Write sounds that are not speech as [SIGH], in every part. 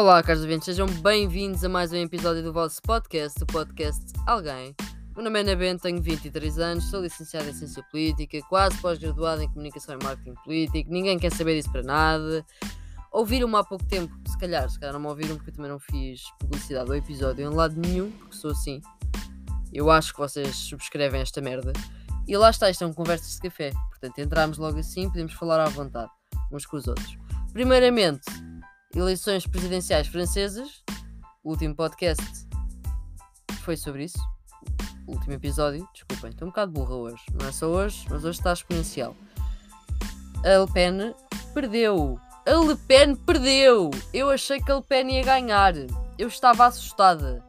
Olá, caros ouvintes, sejam bem-vindos a mais um episódio do vosso podcast, o podcast Alguém. Meu nome é Ana Bento, tenho 23 anos, sou licenciado em Ciência Política, quase pós-graduado em Comunicação e Marketing Político, ninguém quer saber disso para nada. Ouviram-me há pouco tempo, se calhar, se calhar não me ouviram porque eu também não fiz publicidade ao episódio em lado nenhum, porque sou assim. Eu acho que vocês subscrevem esta merda. E lá está, isto é um conversas de café. Portanto, entramos logo assim, podemos falar à vontade, uns com os outros. Primeiramente, eleições presidenciais francesas. O último podcast foi sobre isso. O último episódio, desculpem, estou um bocado burra hoje. Não é só hoje, mas hoje está exponencial. A Le Pen perdeu. A Le Pen perdeu! Eu achei que a Le Pen ia ganhar. Eu estava assustada.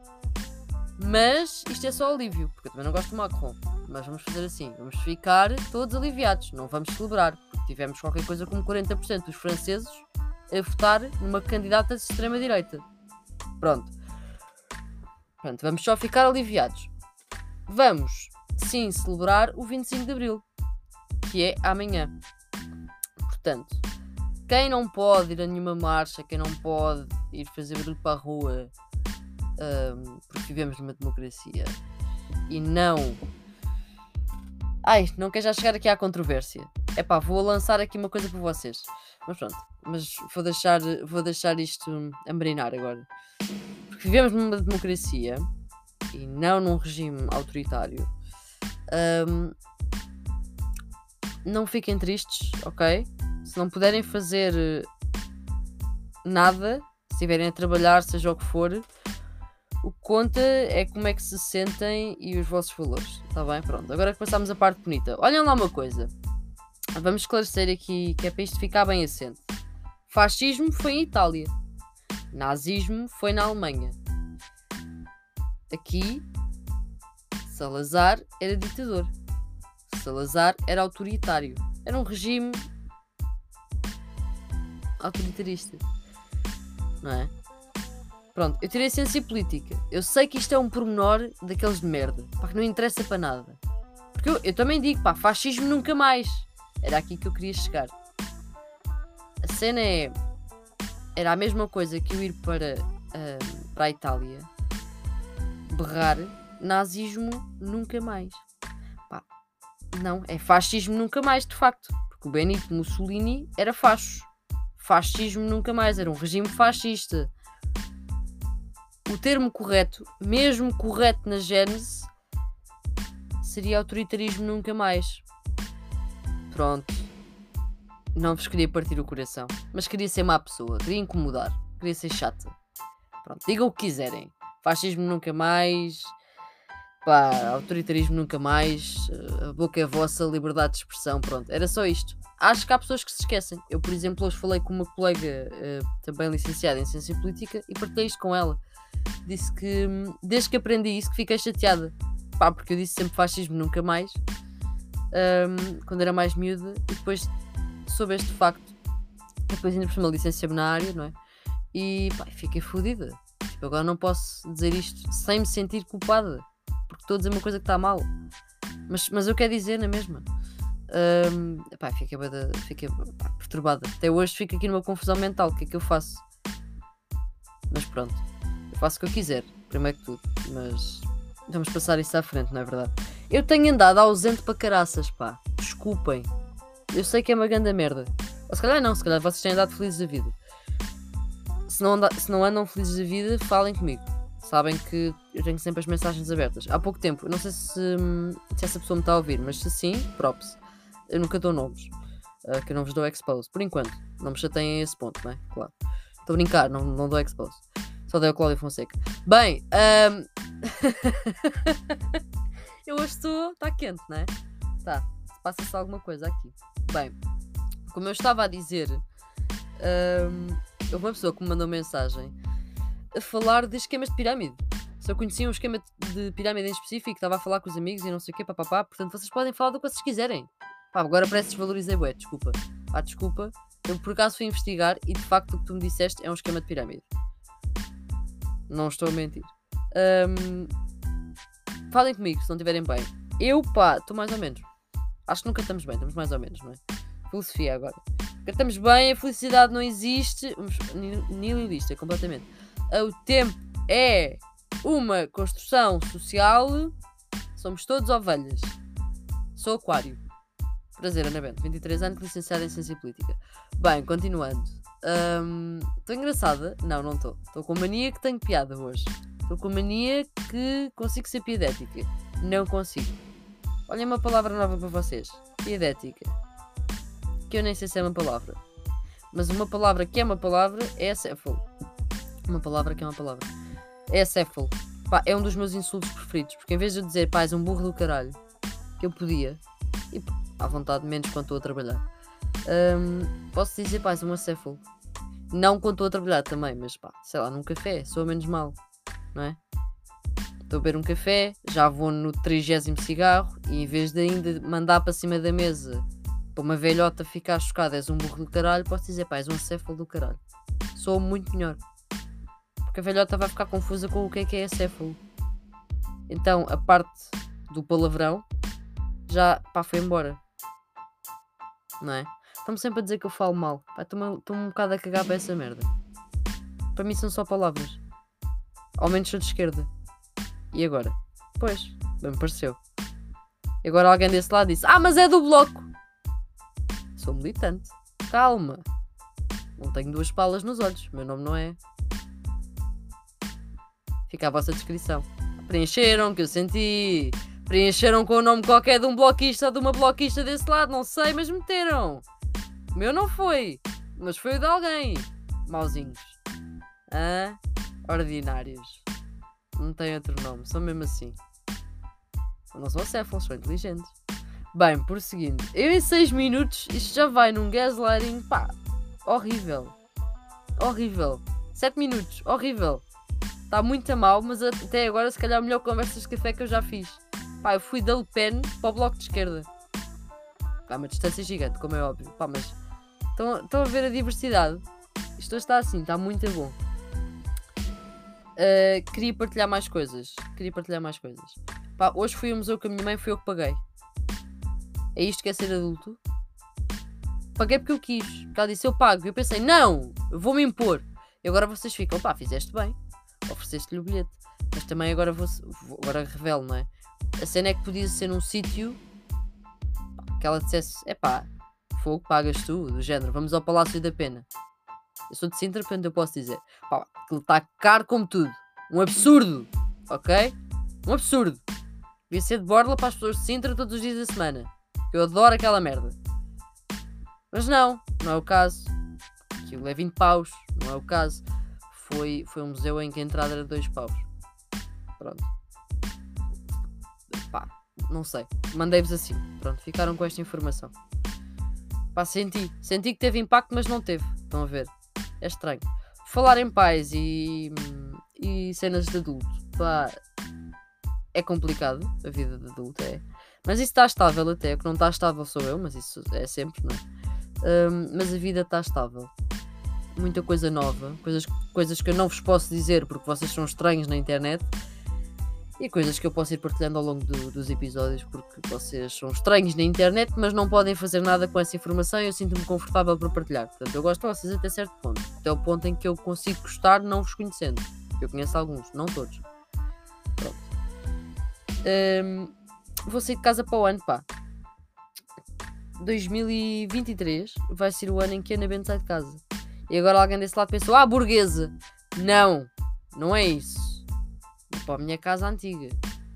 Mas isto é só alívio, porque eu também não gosto do Macron. Mas vamos fazer assim: vamos ficar todos aliviados, não vamos celebrar, porque tivemos qualquer coisa como 40% dos franceses a votar numa candidata de extrema-direita. Pronto. Pronto, vamos só ficar aliviados. Vamos, sim, celebrar o 25 de Abril, que é amanhã. Portanto, quem não pode ir a nenhuma marcha, quem não pode ir fazer barulho para a rua, um, porque vivemos numa democracia, e não. Ai, não quer já chegar aqui à controvérsia. É pá, vou lançar aqui uma coisa para vocês. Mas pronto, mas vou deixar, vou deixar isto a marinar agora. Porque vivemos numa democracia e não num regime autoritário. Um, não fiquem tristes, ok? Se não puderem fazer nada, se estiverem a trabalhar, seja o que for, o que conta é como é que se sentem e os vossos valores. Está bem? Pronto. Agora passamos a parte bonita. Olhem lá uma coisa. Vamos esclarecer aqui que é para isto ficar bem assente. Fascismo foi em Itália. Nazismo foi na Alemanha. Aqui, Salazar era ditador. Salazar era autoritário. Era um regime autoritarista. Não é? Pronto, eu tirei ciência política. Eu sei que isto é um pormenor daqueles de merda. Pá, que não interessa para nada. Porque eu, eu também digo, pá, fascismo nunca mais. Era aqui que eu queria chegar. A cena é. Era a mesma coisa que eu ir para, uh, para a Itália berrar nazismo nunca mais. Pá, não, é fascismo nunca mais, de facto. Porque o Benito Mussolini era facho. Fascismo nunca mais, era um regime fascista. O termo correto, mesmo correto na gênese, seria autoritarismo nunca mais. Pronto. Não vos queria partir o coração. Mas queria ser má pessoa. Queria incomodar. Queria ser chata. Pronto. Digam o que quiserem. Fascismo nunca mais. Pá, autoritarismo nunca mais. Eh, a boca é vossa, liberdade de expressão. Pronto. Era só isto. Acho que há pessoas que se esquecem. Eu, por exemplo, hoje falei com uma colega uh, também licenciada em Ciência Política e partilhei isto com ela. Disse que hum, desde que aprendi isso que fiquei chateada. Pá, porque eu disse sempre fascismo nunca mais um, quando era mais miúda, e depois soube este facto. Depois ainda por cima licenciei-me na área, não é? E pá, fiquei fodida. Tipo, agora não posso dizer isto sem me sentir culpada, porque estou a dizer uma coisa que está mal. Mas, mas eu quero dizer na mesma. Um, pá, fiquei, fiquei pá, perturbada. Até hoje fico aqui numa confusão mental. O que é que eu faço? Mas pronto, eu faço o que eu quiser, primeiro que tudo. Mas vamos passar isso à frente, não é verdade? Eu tenho andado ausente para caraças, pá. Desculpem. Eu sei que é uma grande merda. Ou se calhar não, se calhar vocês têm andado felizes da vida. Se não, anda, se não andam felizes da vida, falem comigo. Sabem que eu tenho sempre as mensagens abertas. Há pouco tempo, não sei se, se essa pessoa me está a ouvir, mas se sim, props. Eu nunca dou nomes. Uh, que eu não vos dou expose. Por enquanto. Não me chateiem a esse ponto, não é? Claro. Estou a brincar, não, não dou expose. Só dei ao Cláudio Fonseca. Bem, um... [LAUGHS] eu hoje estou. Está quente, não é? Tá. Passa-se alguma coisa aqui. Bem, como eu estava a dizer, um, houve uma pessoa que me mandou mensagem a falar de esquemas de pirâmide. Eu conhecia um esquema de pirâmide em específico, estava a falar com os amigos e não sei o quê, papapá. Portanto, vocês podem falar do que vocês quiserem. Pá, agora parece que desvalorizei, desculpa. Ah, desculpa. Eu por acaso fui investigar e de facto o que tu me disseste é um esquema de pirâmide. Não estou a mentir. Um, falem comigo se não estiverem bem. Eu, pá, estou mais ou menos. Acho que nunca estamos bem, estamos mais ou menos, não é? Filosofia agora. Estamos bem, a felicidade não existe. Nihilista, completamente. O tempo é uma construção social. Somos todos ovelhas. Sou aquário. Prazer, Ana Bento. 23 anos, licenciada em Ciência Política. Bem, continuando. Estou um, engraçada? Não, não estou. Estou com mania que tenho piada hoje. Estou com mania que consigo ser piedética. Não consigo. Olha uma palavra nova para vocês. Piedética. Que eu nem sei se é uma palavra. Mas uma palavra que é uma palavra é acéfalo. Uma palavra que é uma palavra. É acéfalo. Pá, é um dos meus insultos preferidos. Porque em vez de eu dizer, pá, és um burro do caralho, que eu podia, e à vontade, menos quando estou a trabalhar, um, posso dizer, pá, és um acéfalo. Não quando estou a trabalhar também, mas pá, sei lá, num café, sou menos mal, não é? Estou a beber um café, já vou no 30 cigarro e em vez de ainda mandar para cima da mesa para uma velhota ficar chocada, és um burro do caralho, posso dizer, pá, és um acéfalo do caralho. Sou muito melhor. Porque a velhota vai ficar confusa com o que é que é acéfalo. Então, a parte do palavrão já, pá, foi embora. Não é? Estão-me sempre a dizer que eu falo mal. Estou-me um bocado a cagar para essa merda. Para mim são só palavras. Ao menos sou de esquerda. E agora? Pois, bem me pareceu. E agora alguém desse lado disse: Ah, mas é do bloco! Sou militante. Calma. Não tenho duas palas nos olhos. Meu nome não é. Fica a vossa descrição. Preencheram, que eu senti. Preencheram com o nome qualquer de um bloquista ou de uma bloquista desse lado, não sei, mas meteram. O meu não foi, mas foi o de alguém. Mauzinhos. Hã? Ordinários. Não tem outro nome, são mesmo assim. Não são acéfalos, são inteligentes. Bem, prosseguindo. Eu em 6 minutos, isto já vai num gaslighting, pá, horrível. Horrível. 7 minutos, horrível. Está muito a mal, mas até agora se calhar a melhor conversa de café que eu já fiz. Pá, eu fui da Le Pen para o bloco de esquerda. Há uma distância gigante, como é óbvio. Pá, mas estão, estão a ver a diversidade. Isto está assim, está muito bom. Uh, queria partilhar mais coisas. Queria partilhar mais coisas. Pá, hoje fui ao museu com a minha mãe, foi eu que paguei. É isto que é ser adulto? Paguei porque eu quis. Porque ela disse, eu pago. E eu pensei, não, vou-me impor. E agora vocês ficam, pá, fizeste bem. Ofereceste-lhe o bilhete. Mas também agora vou, agora revelo, não é? A cena é que podia ser num sítio que ela dissesse, é pá, fogo, pagas tu, do género, vamos ao Palácio da Pena. Eu sou de Sintra, portanto eu posso dizer, pá, aquilo está caro como tudo. Um absurdo, ok? Um absurdo. Devia ser de borla para as pessoas de Sintra todos os dias da semana. Eu adoro aquela merda. Mas não, não é o caso. Aquilo é 20 paus, não é o caso. Foi, foi um museu em que a entrada era 2 paus. Pronto. Pá, não sei. Mandei-vos assim. Pronto, ficaram com esta informação. Pá, senti. Senti que teve impacto, mas não teve. Estão a ver? É estranho. Falar em pais e, e cenas de adulto. Pá, é complicado. A vida de adulto é. Mas isso está estável até. O que não está estável sou eu, mas isso é sempre, não é? Um, mas a vida está estável. Muita coisa nova, coisas, coisas que eu não vos posso dizer porque vocês são estranhos na internet e coisas que eu posso ir partilhando ao longo do, dos episódios porque vocês são estranhos na internet, mas não podem fazer nada com essa informação e eu sinto-me confortável para partilhar. Portanto, eu gosto de vocês até certo ponto, até o ponto em que eu consigo gostar não vos conhecendo. Eu conheço alguns, não todos. Pronto. Um, vou sair de casa para o ano, pá. 2023 vai ser o ano em que a Ana Bento sai de casa. E agora alguém desse lado pensou: ah, burguesa. Não, não é isso. Para a minha casa antiga.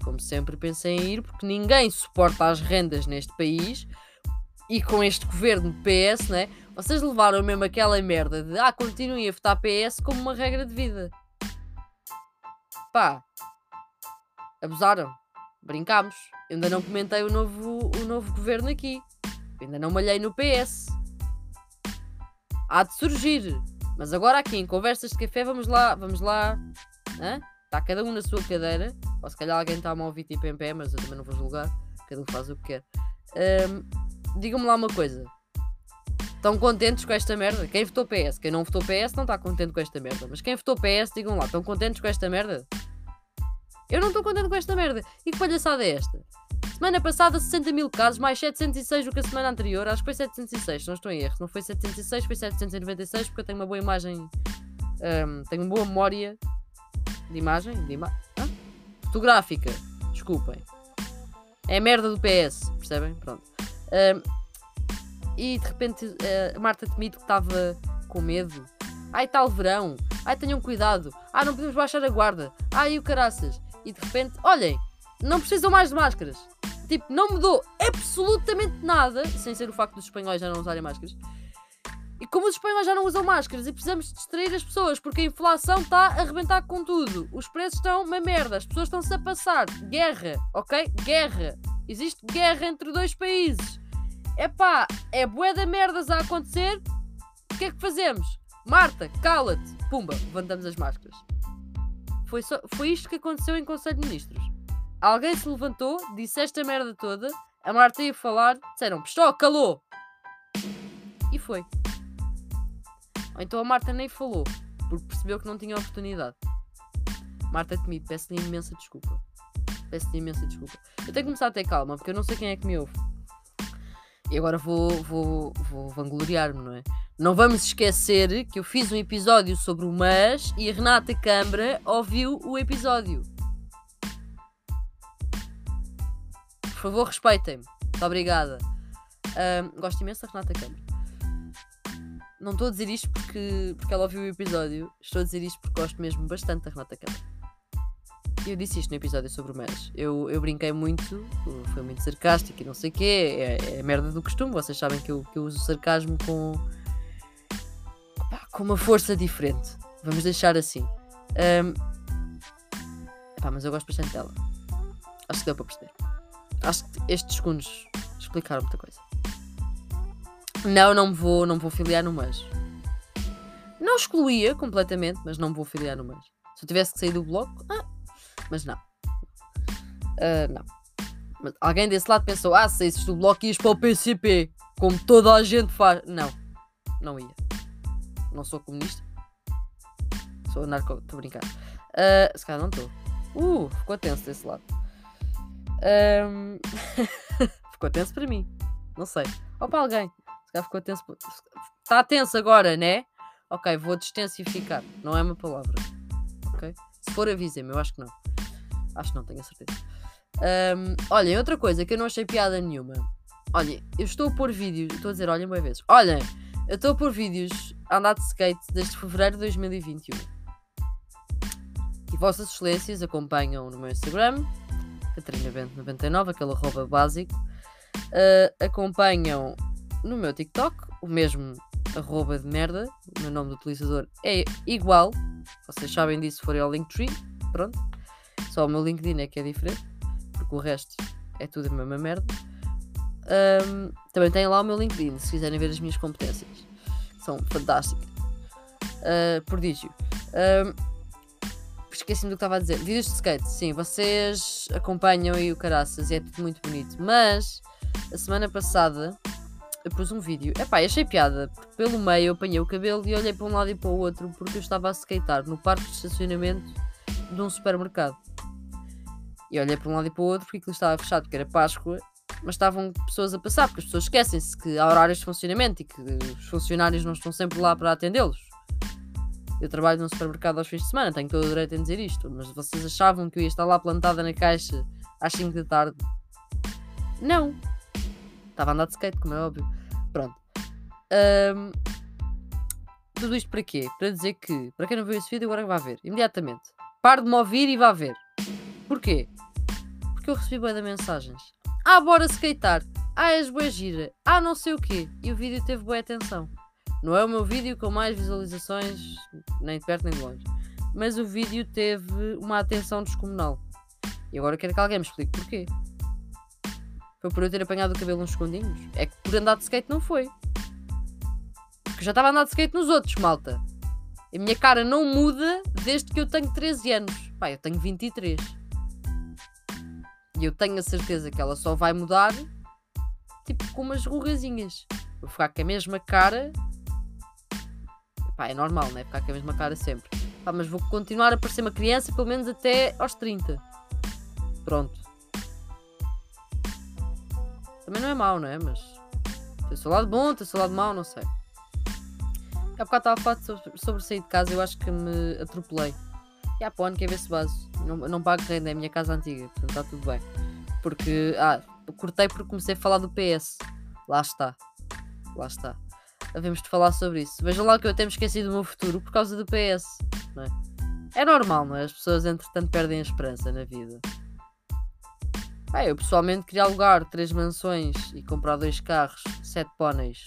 Como sempre pensei em ir, porque ninguém suporta as rendas neste país. E com este governo PS, né? Vocês levaram mesmo aquela merda de ah, continuem a votar PS como uma regra de vida. Pá, abusaram. Brincámos. Eu ainda não comentei o novo, o novo governo aqui. Eu ainda não malhei no PS. Há de surgir. Mas agora aqui em conversas de café vamos lá, vamos lá. Está cada um na sua cadeira. Ou se calhar alguém está a ouvir tipo em pé, mas eu também não vou julgar. Cada um faz o que quer. Um, Digam-me lá uma coisa. Estão contentes com esta merda? Quem votou PS? Quem não votou PS não está contente com esta merda. Mas quem votou PS, digam lá, estão contentes com esta merda? Eu não estou contente com esta merda. E que palhaçada é esta? Semana passada 60 mil casos, mais 706 do que a semana anterior. Acho que foi 706, se não estou em erro. Não foi 706, foi 796, porque eu tenho uma boa imagem. Um, tenho uma boa memória de imagem. De ima ah? Fotográfica. Desculpem. É a merda do PS, percebem? Pronto. Um, e de repente uh, Marta Temido que estava com medo. Ai, tal verão. Ai, tenham cuidado. Ah, não podemos baixar a guarda. Ai, o caraças. E de repente, olhem, não precisam mais de máscaras. Tipo, não mudou absolutamente nada, sem ser o facto dos espanhóis já não usarem máscaras. E como os espanhóis já não usam máscaras e precisamos distrair as pessoas porque a inflação está a arrebentar com tudo, os preços estão uma merda, as pessoas estão-se a passar. Guerra, ok? Guerra. Existe guerra entre dois países. Epá, é bué da merdas a acontecer. O que é que fazemos? Marta, cala-te. Pumba, levantamos as máscaras. Foi, só, foi isto que aconteceu em Conselho de Ministros. Alguém se levantou, disse esta merda toda, a Marta ia falar, disseram, Pistó, calou! E foi. Ou então a Marta nem falou, porque percebeu que não tinha oportunidade. Marta Temido, peço-lhe imensa desculpa. Peço-lhe imensa desculpa. Eu tenho que começar a ter calma, porque eu não sei quem é que me ouve. E agora vou, vou, vou vangloriar-me, não é? Não vamos esquecer que eu fiz um episódio sobre o Mas e a Renata Câmara ouviu o episódio. Por favor, respeitem-me. Muito obrigada. Um, gosto imenso da Renata Câmara. Não estou a dizer isto porque, porque ela ouviu o episódio. Estou a dizer isto porque gosto mesmo bastante da Renata Câmara. Eu disse isto no episódio sobre o MES. Eu, eu brinquei muito, foi muito sarcástico e não sei o quê. É, é merda do costume. Vocês sabem que eu, que eu uso sarcasmo com, com uma força diferente. Vamos deixar assim. Um, mas eu gosto bastante dela. Acho que deu para perceber. Acho que estes segundos explicaram muita coisa. Não, não me vou, não vou filiar no MES. Não excluía completamente, mas não me vou filiar no MES. Se eu tivesse que sair do bloco, ah, mas não. Uh, não. Mas alguém desse lado pensou: ah, se saísses do bloco ias para o PCP, como toda a gente faz. Não, não ia. Não sou comunista. Sou anarco. Estou a brincar. Uh, se calhar não estou. Uh, ficou tenso desse lado. Um... [LAUGHS] ficou tenso para mim. Não sei. Ou para alguém. Calhar ficou tenso. Está tenso agora, né? Ok, vou destensificar. Não é uma palavra. Ok? Se for, avisem-me. Eu acho que não. Acho que não, tenho a certeza. Um, olhem, outra coisa que eu não achei piada nenhuma. Olhem, eu estou a pôr vídeos. Estou a dizer, olhem, boas vezes. Olhem, eu estou a pôr vídeos a andar de skate desde fevereiro de 2021. E Vossas Excelências acompanham no meu Instagram, CatarinaBento99, aquele arroba básico. Uh, acompanham no meu TikTok, o mesmo arroba de merda. O meu nome do utilizador é igual. Vocês sabem disso se forem ao Linktree. Pronto. Só o meu LinkedIn é que é diferente, porque o resto é tudo a mesma merda. Um, também tem lá o meu LinkedIn, se quiserem ver as minhas competências. São fantásticas. Uh, prodígio. Um, Esqueci-me do que estava a dizer. Vídeos de skate, sim, vocês acompanham aí o caraças é tudo muito bonito. Mas a semana passada eu pus um vídeo. Epá, achei piada, pelo meio eu apanhei o cabelo e olhei para um lado e para o outro porque eu estava a skatear no parque de estacionamento de um supermercado. E olhei para um lado e para o outro porque aquilo estava fechado, porque era Páscoa, mas estavam pessoas a passar, porque as pessoas esquecem-se que há horários de funcionamento e que os funcionários não estão sempre lá para atendê-los. Eu trabalho num supermercado aos fins de semana, tenho todo o direito em dizer isto, mas vocês achavam que eu ia estar lá plantada na caixa às 5 da tarde? Não. Estava a andar de skate, como é óbvio. Pronto. Um, tudo isto para quê? Para dizer que, para quem não viu esse vídeo, agora vai ver. Imediatamente. Pare de me ouvir e vá ver. Porquê? Porque eu recebi bem de mensagens. Ah, bora skatear. Ah, és boa gira. Ah, não sei o quê. E o vídeo teve boa atenção. Não é o meu vídeo com mais visualizações, nem de perto nem de longe. Mas o vídeo teve uma atenção descomunal. E agora quero que alguém me explique porquê. Foi por eu ter apanhado o cabelo uns segundinhos? É que por andar de skate não foi. Porque já estava a andar de skate nos outros, malta. A minha cara não muda desde que eu tenho 13 anos. Pá, eu tenho 23. E eu tenho a certeza que ela só vai mudar tipo com umas rugazinhas. Vou ficar com a mesma cara. Pá, é normal, né? Ficar com a mesma cara sempre. Pá, mas vou continuar a parecer uma criança pelo menos até aos 30. Pronto. Também não é mau, não é? Mas tem o seu lado bom, tem o seu lado mau, não sei. Há bocado estava a falar sobre, sobre sair de casa, eu acho que me atropelei. E há para o ano quer ver se base. Não, não pago renda, é a minha casa antiga, portanto está tudo bem. Porque, ah, cortei porque comecei a falar do PS. Lá está. Lá está. Havemos de falar sobre isso. Vejam lá que eu até me esqueci do meu futuro por causa do PS. Não é? é normal, não é? As pessoas entretanto perdem a esperança na vida. Ah, eu pessoalmente queria alugar três mansões e comprar dois carros, sete póneis,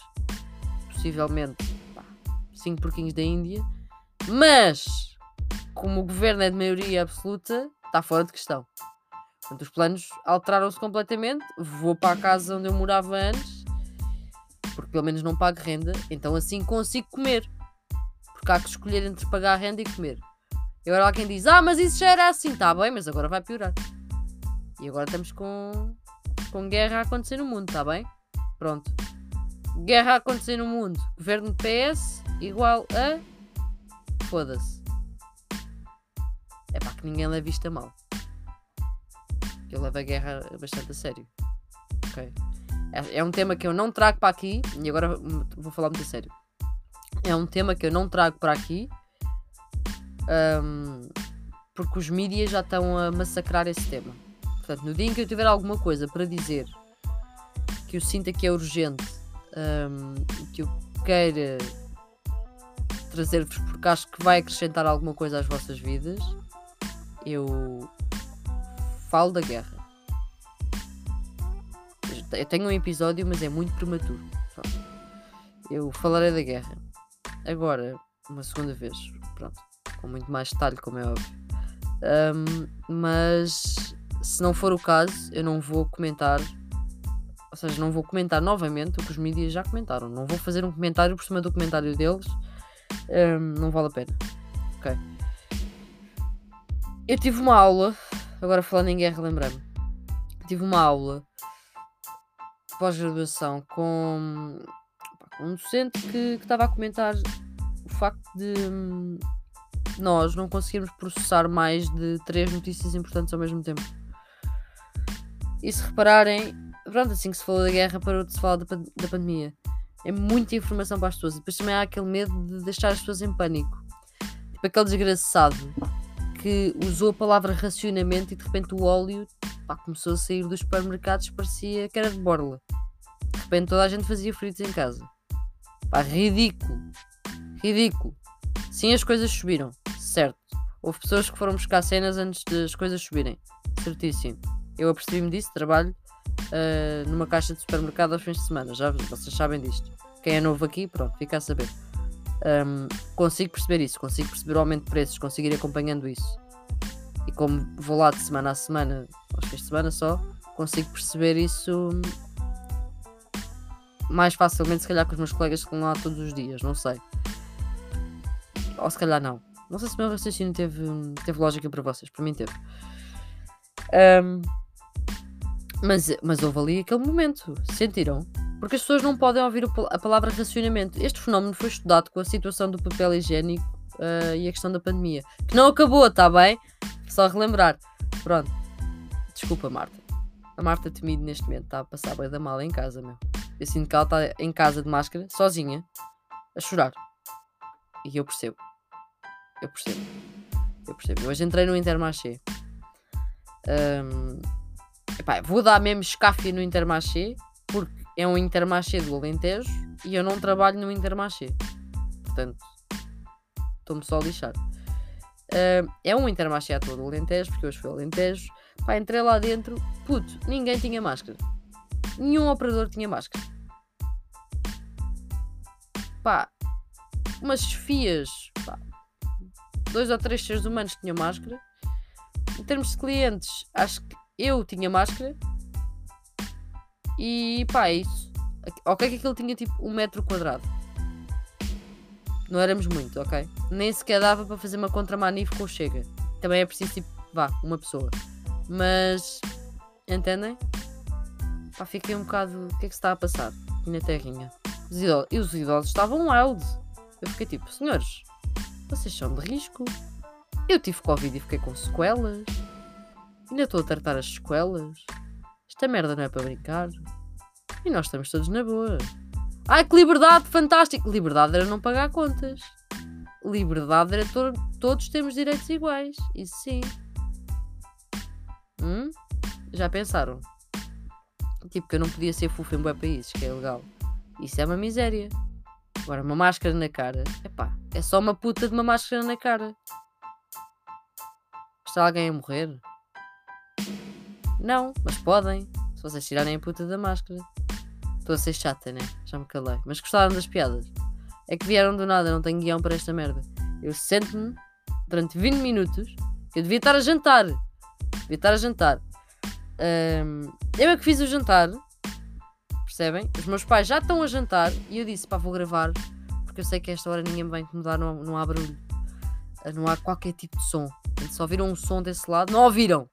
possivelmente pá, cinco porquinhos da Índia, mas como o governo é de maioria absoluta, está fora de questão. Portanto, os planos alteraram-se completamente. Vou para a casa onde eu morava antes, porque pelo menos não pago renda, então assim consigo comer. Porque há que escolher entre pagar a renda e comer. E agora há quem diz: Ah, mas isso já era assim, está bem, mas agora vai piorar. E agora estamos com, com guerra a acontecer no mundo, está bem? Pronto. Guerra a acontecer no mundo. Governo PS igual a. Foda-se. É pá, que ninguém leve isto a mal. Eu levo a guerra bastante a sério. Ok? É, é um tema que eu não trago para aqui. E agora vou falar muito a sério. É um tema que eu não trago para aqui. Um, porque os mídias já estão a massacrar esse tema. Portanto, no dia em que eu tiver alguma coisa para dizer que eu sinta que é urgente, um, que eu queira trazer-vos porque acho que vai acrescentar alguma coisa às vossas vidas, eu falo da guerra. Eu tenho um episódio, mas é muito prematuro. Eu falarei da guerra. Agora, uma segunda vez. Pronto. Com muito mais detalhe, como é óbvio. Um, mas se não for o caso, eu não vou comentar. Ou seja, não vou comentar novamente o que os mídias já comentaram. Não vou fazer um comentário por cima do comentário deles. Um, não vale a pena. Ok. Eu tive uma aula. Agora falando em guerra, lembrei-me. Tive uma aula pós-graduação com, um docente que, que estava a comentar o facto de hum, nós não conseguirmos processar mais de três notícias importantes ao mesmo tempo. E se repararem, pronto, assim que se falou da guerra, parou de se falar da, da pandemia. É muita informação para as pessoas. Depois também há aquele medo de deixar as pessoas em pânico. Tipo aquele desgraçado que usou a palavra racionamento e de repente o óleo pá, começou a sair dos supermercados, parecia que era de borla. De repente toda a gente fazia fritos em casa. Pá, ridículo. Ridículo. Sim, as coisas subiram. Certo. Houve pessoas que foram buscar cenas antes das coisas subirem. Certíssimo. Eu apercebi-me disso, trabalho uh, numa caixa de supermercado aos fins de semana. Já vocês sabem disto. Quem é novo aqui, pronto, fica a saber. Um, consigo perceber isso, consigo perceber o aumento de preços, consigo ir acompanhando isso. E como vou lá de semana a semana, aos fins de semana só, consigo perceber isso mais facilmente, se calhar, com os meus colegas que vão lá todos os dias, não sei. Ou se calhar não. Não sei se o meu raciocínio teve, teve lógica para vocês, para mim teve. Um, mas, mas houve ali aquele momento, sentiram? Porque as pessoas não podem ouvir a palavra racionamento. Este fenómeno foi estudado com a situação do papel higiênico uh, e a questão da pandemia. Que não acabou, está bem? Só relembrar. Pronto. Desculpa, Marta. A Marta temido neste momento está a passar bem da mala em casa, meu. Eu sinto que ela está em casa de máscara, sozinha, a chorar. E eu percebo. Eu percebo. Eu percebo. Eu hoje entrei no Intermarché. Um, Epá, vou dar mesmo escáfia no Intermarché, porque é um Intermarché do Alentejo e eu não trabalho no Intermarché. Portanto, estou-me só a lixar. Uh, é um Intermarché à toa do Alentejo, porque hoje foi Alentejo. Pá, entrei lá dentro, puto, ninguém tinha máscara. Nenhum operador tinha máscara. Pá, umas fias, pá, dois ou três seres humanos tinham máscara. Em termos de clientes, acho que eu tinha máscara e pá, é isso. Ok, que aquilo tinha tipo um metro quadrado. Não éramos muito, ok? Nem sequer dava para fazer uma contramanif com o Chega. Também é preciso tipo, vá, uma pessoa. Mas, entendem? Pá, fiquei um bocado. O que é que se está a passar aqui na terrinha? Os idosos, e os idosos estavam wild. Eu fiquei tipo, senhores, vocês são de risco. Eu tive Covid e fiquei com sequelas. Ainda estou a tratar as sequelas. Esta merda não é para brincar. E nós estamos todos na boa. Ai, que liberdade, fantástico! Liberdade era não pagar contas. Liberdade era to todos temos direitos iguais. Isso sim. Hum? Já pensaram? Tipo, que eu não podia ser fufo em bué países, que é legal. Isso é uma miséria. Agora, uma máscara na cara. Epá, é só uma puta de uma máscara na cara. Está alguém a morrer? Não, mas podem. Se vocês tirarem a puta da máscara. Estou a ser chata, né? Já me calei. Mas gostaram das piadas? É que vieram do nada, não tenho guião para esta merda. Eu sento-me durante 20 minutos. Que eu devia estar a jantar. Devia estar a jantar. Um, eu é que fiz o jantar. Percebem? Os meus pais já estão a jantar e eu disse: pá, vou gravar. Porque eu sei que a esta hora ninguém me vai incomodar, não, não há barulho. Ah, não há qualquer tipo de som. Só ouviram um som desse lado. Não ouviram!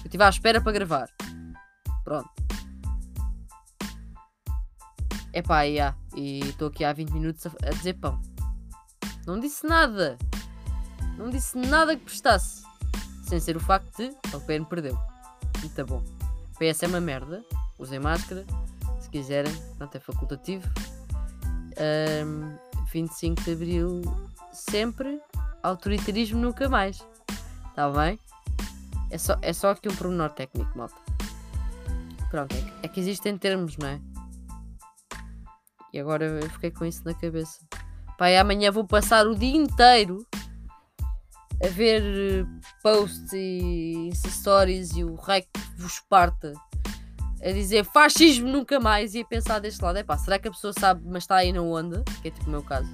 Eu estive à espera para gravar. Pronto. É pá, yeah. e estou aqui há 20 minutos a, a dizer pão. Não disse nada. Não disse nada que prestasse. Sem ser o facto de o PN perdeu. E tá bom. PS é uma merda. Usem máscara. Se quiserem. Pronto, é facultativo. Um, 25 de Abril sempre. Autoritarismo nunca mais. Está bem? É só, é só aqui um pormenor técnico, malta. Pronto, é que, é que existem termos, não é? E agora eu fiquei com isso na cabeça. Pai, amanhã vou passar o dia inteiro a ver eh, posts e stories e o rei que vos parta a dizer fascismo nunca mais e a pensar deste lado. É pá, será que a pessoa sabe, mas está aí na onda? Que é tipo o meu caso.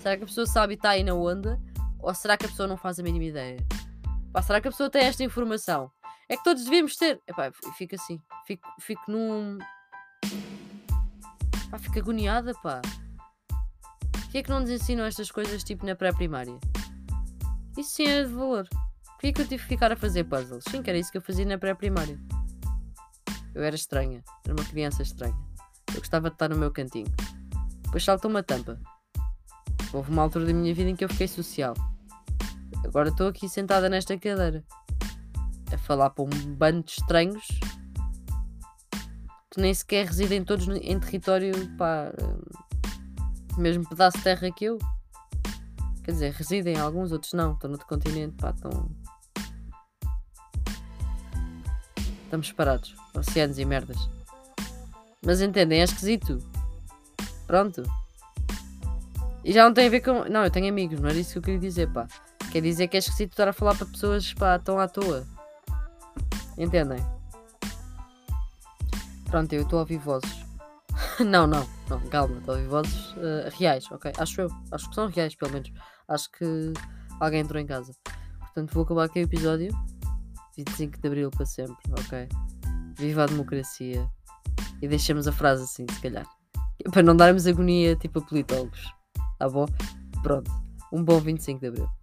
Será que a pessoa sabe e está aí na onda? Ou será que a pessoa não faz a mínima ideia? Pá, será que a pessoa tem esta informação? É que todos devíamos ter. É pá, fico assim. Fico, fico num. Pá, fico agoniada, pá. Porquê é que não nos ensinam estas coisas tipo na pré-primária? Isso sim é de valor. Porquê que eu tive que ficar a fazer puzzles? Sim, que era isso que eu fazia na pré-primária. Eu era estranha. Era uma criança estranha. Eu gostava de estar no meu cantinho. Depois saltou uma tampa. Houve uma altura da minha vida em que eu fiquei social. Agora estou aqui sentada nesta cadeira. A falar para um bando de estranhos que nem sequer residem todos em território, pá, mesmo pedaço de terra que eu. Quer dizer, residem alguns, outros não, estão no outro continente, pá, estão. Estamos separados, oceanos e merdas. Mas entendem, é esquisito. Pronto. E já não tem a ver com. Não, eu tenho amigos, não era isso que eu queria dizer, pá. Quer dizer que é esquisito estar a falar para pessoas, pá, tão à toa. Entendem? Pronto, eu estou a ouvir vozes. [LAUGHS] não, não, não, calma, estou a ouvir vozes uh, reais, ok? Acho eu, acho que são reais, pelo menos. Acho que alguém entrou em casa. Portanto, vou acabar aqui o episódio. 25 de Abril para sempre, ok? Viva a democracia. E deixemos a frase assim, se calhar. [LAUGHS] Para não darmos agonia tipo a politólogos. Tá bom? Pronto. Um bom 25 de Abril.